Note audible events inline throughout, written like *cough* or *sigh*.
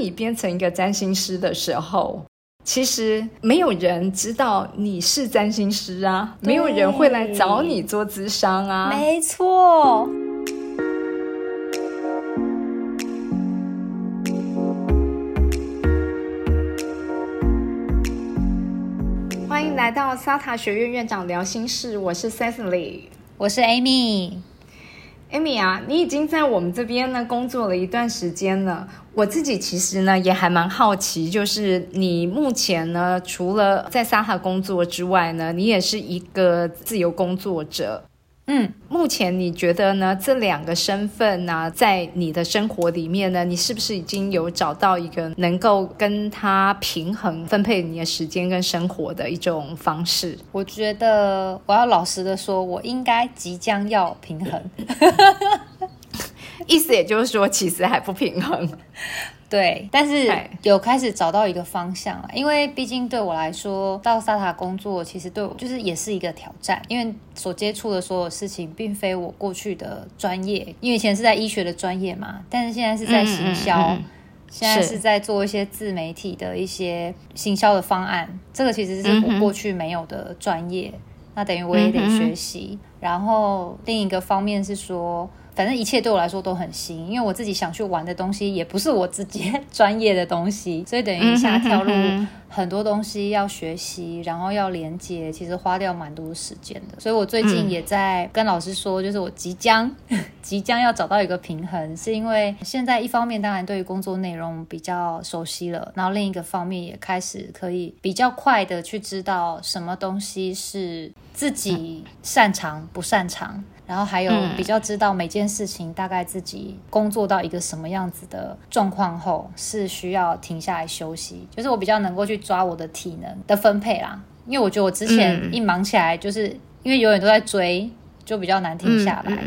你变成一个占星师的时候，其实没有人知道你是占星师啊，没有人会来找你做咨商啊。没错。欢迎来到萨塔学院院长聊心事，我是 Cecily，我是 Amy。Amy 啊，你已经在我们这边呢工作了一段时间了。我自己其实呢也还蛮好奇，就是你目前呢除了在 SAHA 工作之外呢，你也是一个自由工作者。嗯，目前你觉得呢？这两个身份呢，在你的生活里面呢，你是不是已经有找到一个能够跟他平衡分配你的时间跟生活的一种方式？我觉得我要老实的说，我应该即将要平衡。*laughs* 意思也就是说，其实还不平衡。*laughs* 对，但是有开始找到一个方向了，因为毕竟对我来说，到萨塔工作其实对我就是也是一个挑战，因为所接触的所有事情并非我过去的专业，因为以前是在医学的专业嘛，但是现在是在行销，现在是在做一些自媒体的一些行销的方案，这个其实是我过去没有的专业，那等于我也得学习。然后另一个方面是说。反正一切对我来说都很新，因为我自己想去玩的东西也不是我自己 *laughs* 专业的东西，所以等于一下跳入很多东西要学习，然后要连接，其实花掉蛮多时间的。所以我最近也在跟老师说，就是我即将 *laughs* 即将要找到一个平衡，是因为现在一方面当然对于工作内容比较熟悉了，然后另一个方面也开始可以比较快的去知道什么东西是自己擅长不擅长。然后还有比较知道每件事情大概自己工作到一个什么样子的状况后是需要停下来休息，就是我比较能够去抓我的体能的分配啦。因为我觉得我之前一忙起来，就是因为永远都在追，就比较难停下来。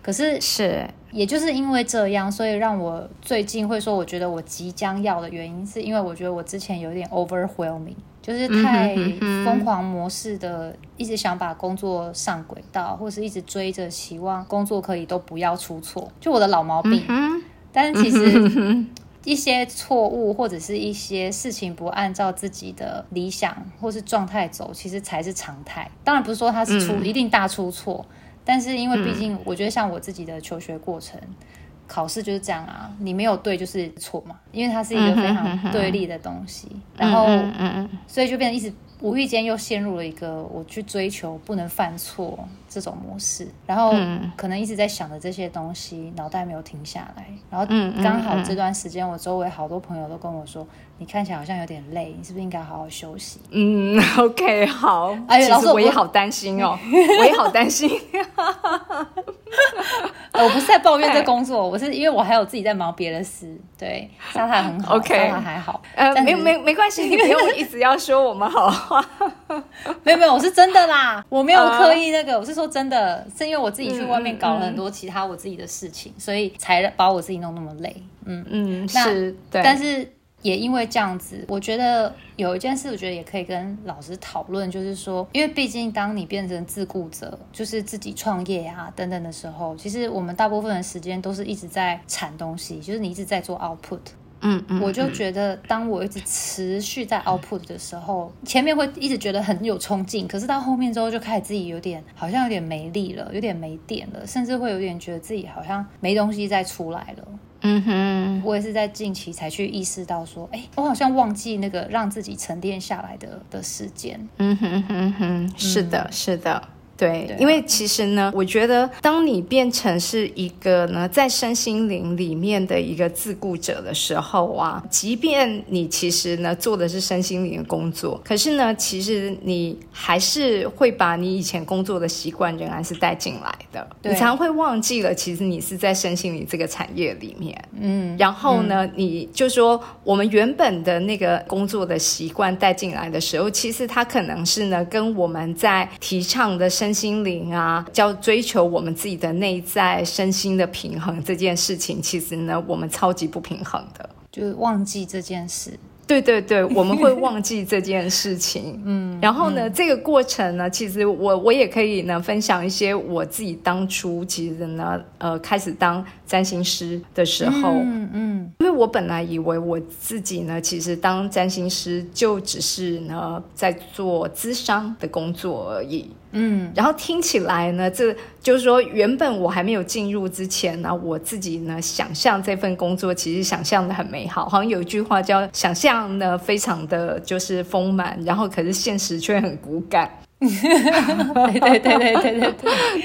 可是是，也就是因为这样，所以让我最近会说，我觉得我即将要的原因，是因为我觉得我之前有点 overwhelming。就是太疯狂模式的，一直想把工作上轨道，或是一直追着，希望工作可以都不要出错，就我的老毛病。但是其实一些错误或者是一些事情不按照自己的理想或是状态走，其实才是常态。当然不是说它是出一定大出错，但是因为毕竟我觉得像我自己的求学过程。考试就是这样啊，你没有对就是错嘛，因为它是一个非常对立的东西，然后，所以就变成一直。无意间又陷入了一个我去追求不能犯错这种模式，然后可能一直在想着这些东西，脑袋没有停下来。然后刚好这段时间，我周围好多朋友都跟我说：“你看起来好像有点累，你是不是应该好好休息？”嗯，*laughs* OK，好。哎，老师，我也好担心哦，我也好担心。*laughs* 我不是在抱怨这工作，我是因为我还有自己在忙别的事。对，沙塔很好，OK，沙塔还好。呃，没没没关系，你不用一直要说我们好话。*laughs* 没有没有，我是真的啦，我没有刻意那个，我是说真的，是因为我自己去外面搞了很多其他我自己的事情，所以才把我自己弄那么累。嗯嗯，是，对但是也因为这样子，我觉得有一件事，我觉得也可以跟老师讨论，就是说，因为毕竟当你变成自顾者，就是自己创业啊等等的时候，其实我们大部分的时间都是一直在产东西，就是你一直在做 output。嗯嗯，我就觉得，当我一直持续在 output 的时候，前面会一直觉得很有冲劲，可是到后面之后就开始自己有点好像有点没力了，有点没电了，甚至会有点觉得自己好像没东西再出来了。嗯哼，我也是在近期才去意识到说，哎，我好像忘记那个让自己沉淀下来的的时间。嗯哼哼哼，是的，是的。对，因为其实呢，我觉得当你变成是一个呢，在身心灵里面的一个自顾者的时候啊，即便你其实呢做的是身心灵的工作，可是呢，其实你还是会把你以前工作的习惯仍然是带进来的。你常会忘记了，其实你是在身心灵这个产业里面。嗯，然后呢，你就说我们原本的那个工作的习惯带进来的时候，其实它可能是呢，跟我们在提倡的身身心灵啊，叫追求我们自己的内在身心的平衡这件事情，其实呢，我们超级不平衡的，就是忘记这件事。对对对，*laughs* 我们会忘记这件事情。嗯，然后呢，这个过程呢，其实我我也可以呢分享一些我自己当初其实呢，呃，开始当占星师的时候，嗯嗯，因为我本来以为我自己呢，其实当占星师就只是呢在做咨商的工作而已。嗯，然后听起来呢，这就是说，原本我还没有进入之前呢，我自己呢想象这份工作其实想象的很美好，好像有一句话叫“想象呢非常的就是丰满”，然后可是现实却很骨感。对对对对对对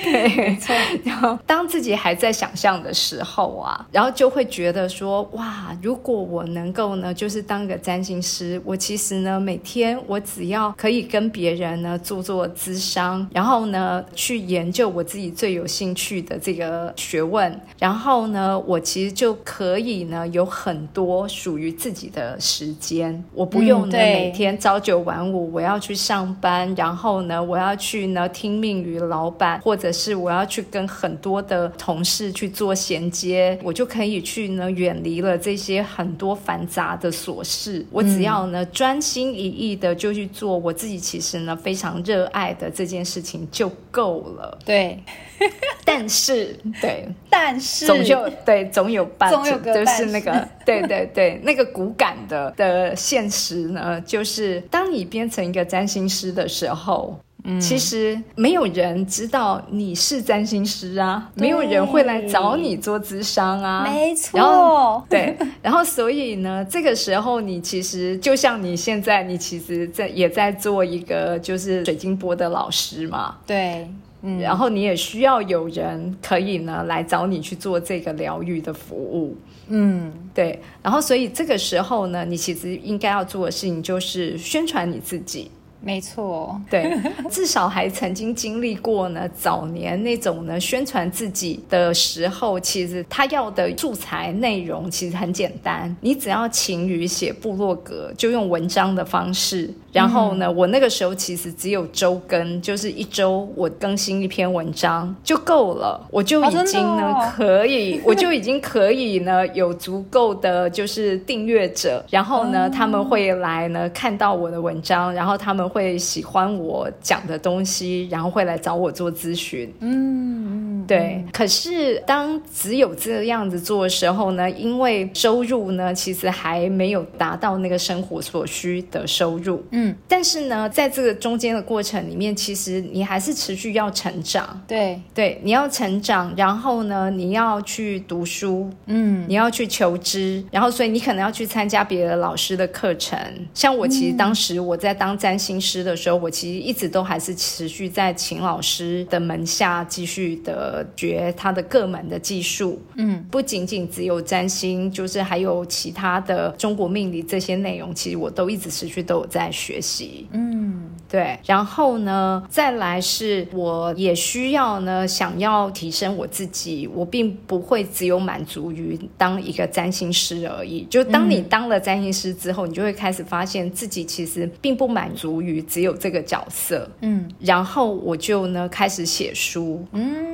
对，没错。*laughs* 然后当自己还在想象的时候啊，然后就会觉得说，哇，如果我能够呢，就是当个占星师，我其实呢，每天我只要可以跟别人呢做做咨商，然后呢去研究我自己最有兴趣的这个学问，然后呢，我其实就可以呢有很多属于自己的时间，我不用呢每天朝九晚五，我要去上班，然后。呢，我要去呢听命于老板，或者是我要去跟很多的同事去做衔接，我就可以去呢远离了这些很多繁杂的琐事。我只要呢专心一意的就去做我自己其实呢非常热爱的这件事情就够了。对，*laughs* 但是对，但是。总有对总有办，总有个就是那个对对对那个骨感的的现实呢，就是当你变成一个占星师的时候。其实没有人知道你是占星师啊，没有人会来找你做咨商啊，没错。然后对，然后所以呢，这个时候你其实就像你现在，你其实在也在做一个就是水晶波的老师嘛，对，嗯，然后你也需要有人可以呢来找你去做这个疗愈的服务，嗯，对。然后所以这个时候呢，你其实应该要做的事情就是宣传你自己。没错，对，至少还曾经经历过呢。早年那种呢，宣传自己的时候，其实他要的素材内容其实很简单，你只要勤于写部落格，就用文章的方式。然后呢，我那个时候其实只有周更，就是一周我更新一篇文章就够了，我就已经呢可以，*laughs* 我就已经可以呢有足够的就是订阅者，然后呢他们会来呢看到我的文章，然后他们会喜欢我讲的东西，然后会来找我做咨询。嗯，对。可是当只有这样子做的时候呢，因为收入呢其实还没有达到那个生活所需的收入。嗯。嗯，但是呢，在这个中间的过程里面，其实你还是持续要成长。对对，你要成长，然后呢，你要去读书，嗯，你要去求知，然后所以你可能要去参加别的老师的课程。像我其实当时我在当占星师的时候，我其实一直都还是持续在秦老师的门下继续的学他的各门的技术。嗯，不仅仅只有占星，就是还有其他的中国命理这些内容，其实我都一直持续都有在学。学习，嗯，对，然后呢，再来是我也需要呢，想要提升我自己，我并不会只有满足于当一个占星师而已。就当你当了占星师之后，你就会开始发现自己其实并不满足于只有这个角色，嗯，然后我就呢开始写书，嗯，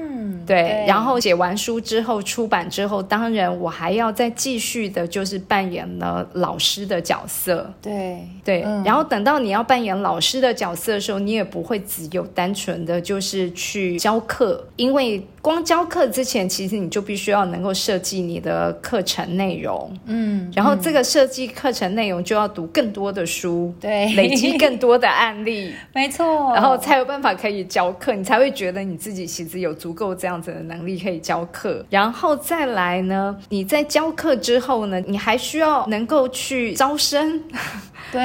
对，然后写完书之后出版之后，当然我还要再继续的，就是扮演了老师的角色，对对，然后等到。到你要扮演老师的角色的时候，你也不会只有单纯的就是去教课，因为光教课之前，其实你就必须要能够设计你的课程内容，嗯，然后这个设计课程内容就要读更多的书，对，累积更多的案例，*laughs* 没错，然后才有办法可以教课，你才会觉得你自己其实有足够这样子的能力可以教课，然后再来呢，你在教课之后呢，你还需要能够去招生。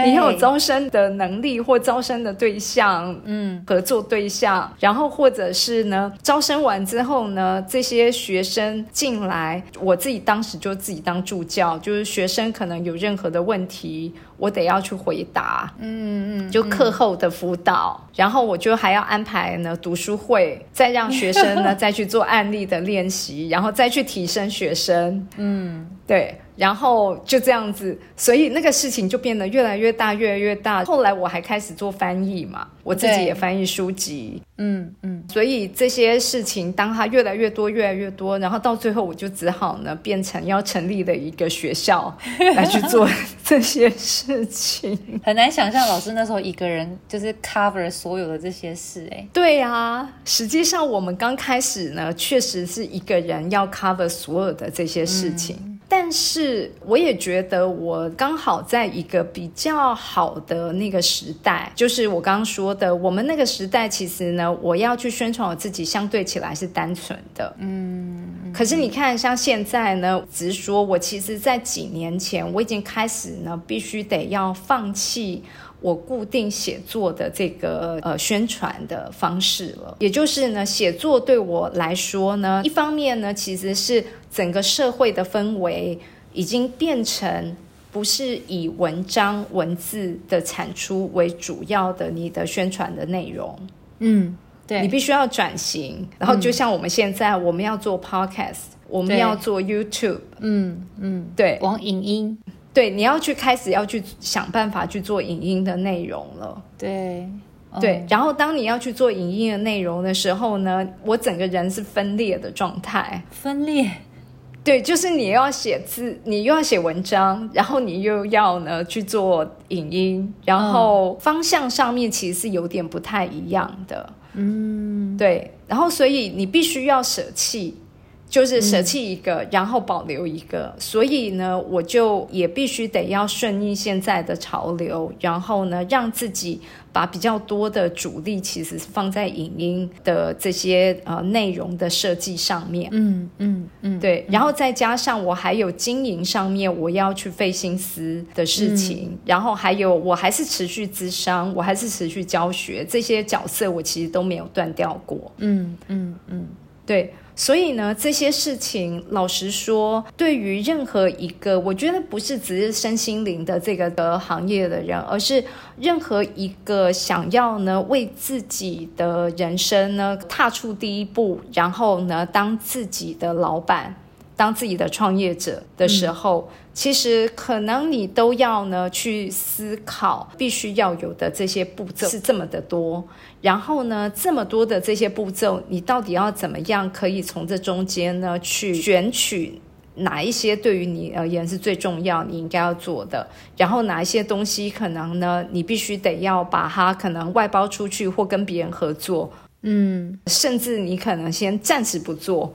你有招生的能力或招生的对象，嗯，合作对象，然后或者是呢，招生完之后呢，这些学生进来，我自己当时就自己当助教，就是学生可能有任何的问题，我得要去回答，嗯嗯，就课后的辅导，然后我就还要安排呢读书会，再让学生呢 *laughs* 再去做案例的练习，然后再去提升学生，嗯，对。然后就这样子，所以那个事情就变得越来越大，越来越大。后来我还开始做翻译嘛，我自己也翻译书籍，嗯嗯。所以这些事情，当它越来越多，越来越多，然后到最后，我就只好呢，变成要成立的一个学校 *laughs* 来去做这些事情。很难想象老师那时候一个人就是 cover 所有的这些事，哎，对呀。实际上我们刚开始呢，确实是一个人要 cover 所有的这些事情。但是我也觉得我刚好在一个比较好的那个时代，就是我刚刚说的，我们那个时代其实呢，我要去宣传我自己，相对起来是单纯的。嗯。可是你看，像现在呢，直说，我其实在几年前我已经开始呢，必须得要放弃我固定写作的这个呃宣传的方式了。也就是呢，写作对我来说呢，一方面呢，其实是整个社会的氛围已经变成不是以文章文字的产出为主要的你的宣传的内容。嗯。对你必须要转型，然后就像我们现在，我们要做 podcast，我们要做 YouTube，嗯嗯，对，往影音，对，你要去开始要去想办法去做影音的内容了，对。对。然后当你要去做影音的内容的时候呢，我整个人是分裂的状态，分裂，对，就是你要写字，你又要写文章，然后你又要呢去做影音，然后方向上面其实是有点不太一样的。嗯，对，然后所以你必须要舍弃，就是舍弃一个，然后保留一个。所以呢，我就也必须得要顺应现在的潮流，然后呢，让自己。把比较多的主力其实是放在影音的这些呃内容的设计上面，嗯嗯嗯，对，然后再加上我还有经营上面我要去费心思的事情，然后还有我还是持续咨商，我还是持续教学，这些角色我其实都没有断掉过，嗯嗯嗯，对。所以呢，这些事情，老实说，对于任何一个，我觉得不是只是身心灵的这个的行业的人，而是任何一个想要呢为自己的人生呢踏出第一步，然后呢当自己的老板。当自己的创业者的时候，其实可能你都要呢去思考，必须要有的这些步骤是这么的多。然后呢，这么多的这些步骤，你到底要怎么样可以从这中间呢去选取哪一些对于你而言是最重要，你应该要做的？然后哪一些东西可能呢，你必须得要把它可能外包出去或跟别人合作，嗯，甚至你可能先暂时不做，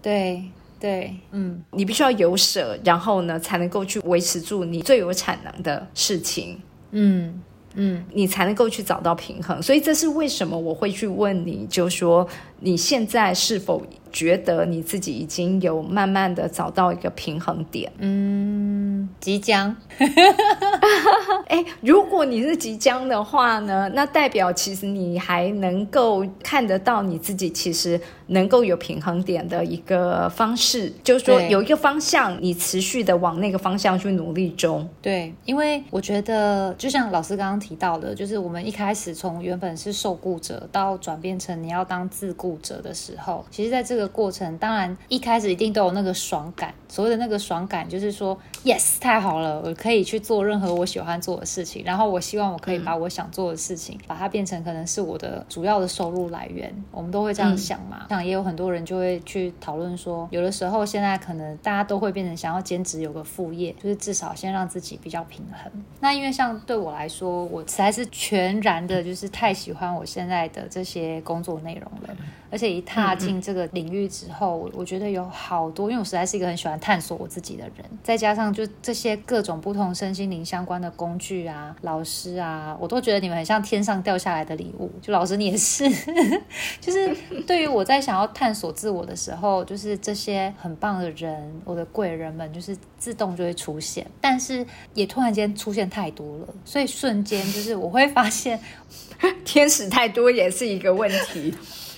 对。对，嗯，你必须要有舍，然后呢，才能够去维持住你最有产能的事情，嗯嗯，你才能够去找到平衡。所以这是为什么我会去问你，就说你现在是否觉得你自己已经有慢慢的找到一个平衡点？嗯，即将。*laughs* 哎，如果你是即将的话呢，那代表其实你还能够看得到你自己其实。能够有平衡点的一个方式，就是说有一个方向，你持续的往那个方向去努力中。对，因为我觉得，就像老师刚刚提到的，就是我们一开始从原本是受雇者到转变成你要当自雇者的时候，其实在这个过程，当然一开始一定都有那个爽感。所谓的那个爽感，就是说，yes，太好了，我可以去做任何我喜欢做的事情。然后我希望我可以把我想做的事情，把它变成可能是我的主要的收入来源。我们都会这样想嘛。也有很多人就会去讨论说，有的时候现在可能大家都会变成想要兼职有个副业，就是至少先让自己比较平衡。那因为像对我来说，我实在是全然的，就是太喜欢我现在的这些工作内容了。而且一踏进这个领域之后，我我觉得有好多，因为我实在是一个很喜欢探索我自己的人，再加上就这些各种不同身心灵相关的工具啊、老师啊，我都觉得你们很像天上掉下来的礼物。就老师你也是，*laughs* 就是对于我在想要探索自我的时候，就是这些很棒的人，我的贵人们，就是自动就会出现。但是也突然间出现太多了，所以瞬间就是我会发现，*laughs* 天使太多也是一个问题。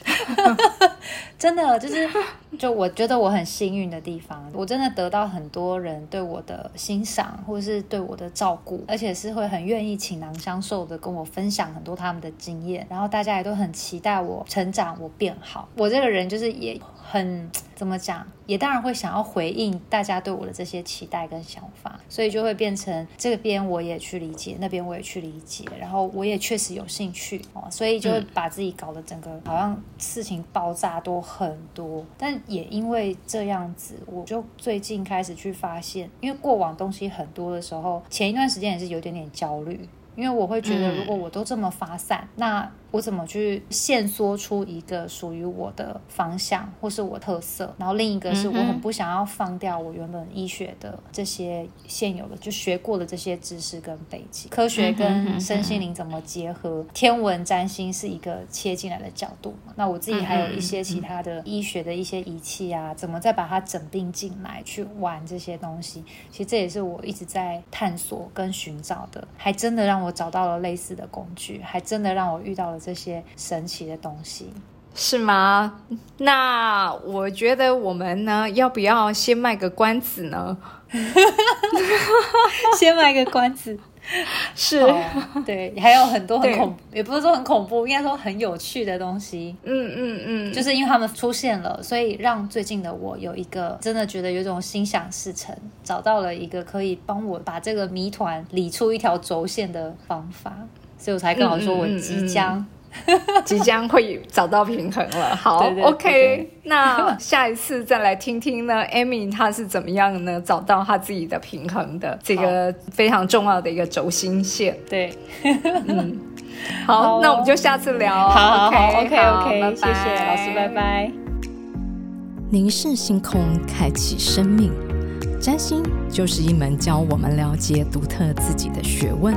ハハハハ!真的就是，*laughs* 就我觉得我很幸运的地方，我真的得到很多人对我的欣赏，或者是对我的照顾，而且是会很愿意倾囊相授的跟我分享很多他们的经验，然后大家也都很期待我成长，我变好。我这个人就是也。很怎么讲，也当然会想要回应大家对我的这些期待跟想法，所以就会变成这边我也去理解，那边我也去理解，然后我也确实有兴趣哦，所以就会把自己搞得整个好像事情爆炸多很多。但也因为这样子，我就最近开始去发现，因为过往东西很多的时候，前一段时间也是有点点焦虑，因为我会觉得如果我都这么发散，那我怎么去线缩出一个属于我的方向或是我特色？然后另一个是我很不想要放掉我原本医学的这些现有的就学过的这些知识跟背景，科学跟身心灵怎么结合？天文占星是一个切进来的角度嘛？那我自己还有一些其他的医学的一些仪器啊，怎么再把它整并进来去玩这些东西？其实这也是我一直在探索跟寻找的，还真的让我找到了类似的工具，还真的让我遇到了这些神奇的东西，是吗？那我觉得我们呢，要不要先卖个关子呢？*laughs* 先卖个关子。*laughs* 是，对，还有很多很恐，也不是说很恐怖，应该说很有趣的东西。嗯嗯嗯，就是因为他们出现了，所以让最近的我有一个真的觉得有种心想事成，找到了一个可以帮我把这个谜团理出一条轴线的方法，所以我才跟老师说我即将。即将会找到平衡了。*laughs* 好，OK，那下一次再来听听呢，*laughs* Amy 她是怎么样呢？找到她自己的平衡的这个非常重要的一个轴心线。对，嗯，*laughs* 好，那我们就下次聊。好，OK，OK，OK，谢谢老师，拜拜。凝视星空，开启生命。占星就是一门教我们了解独特自己的学问。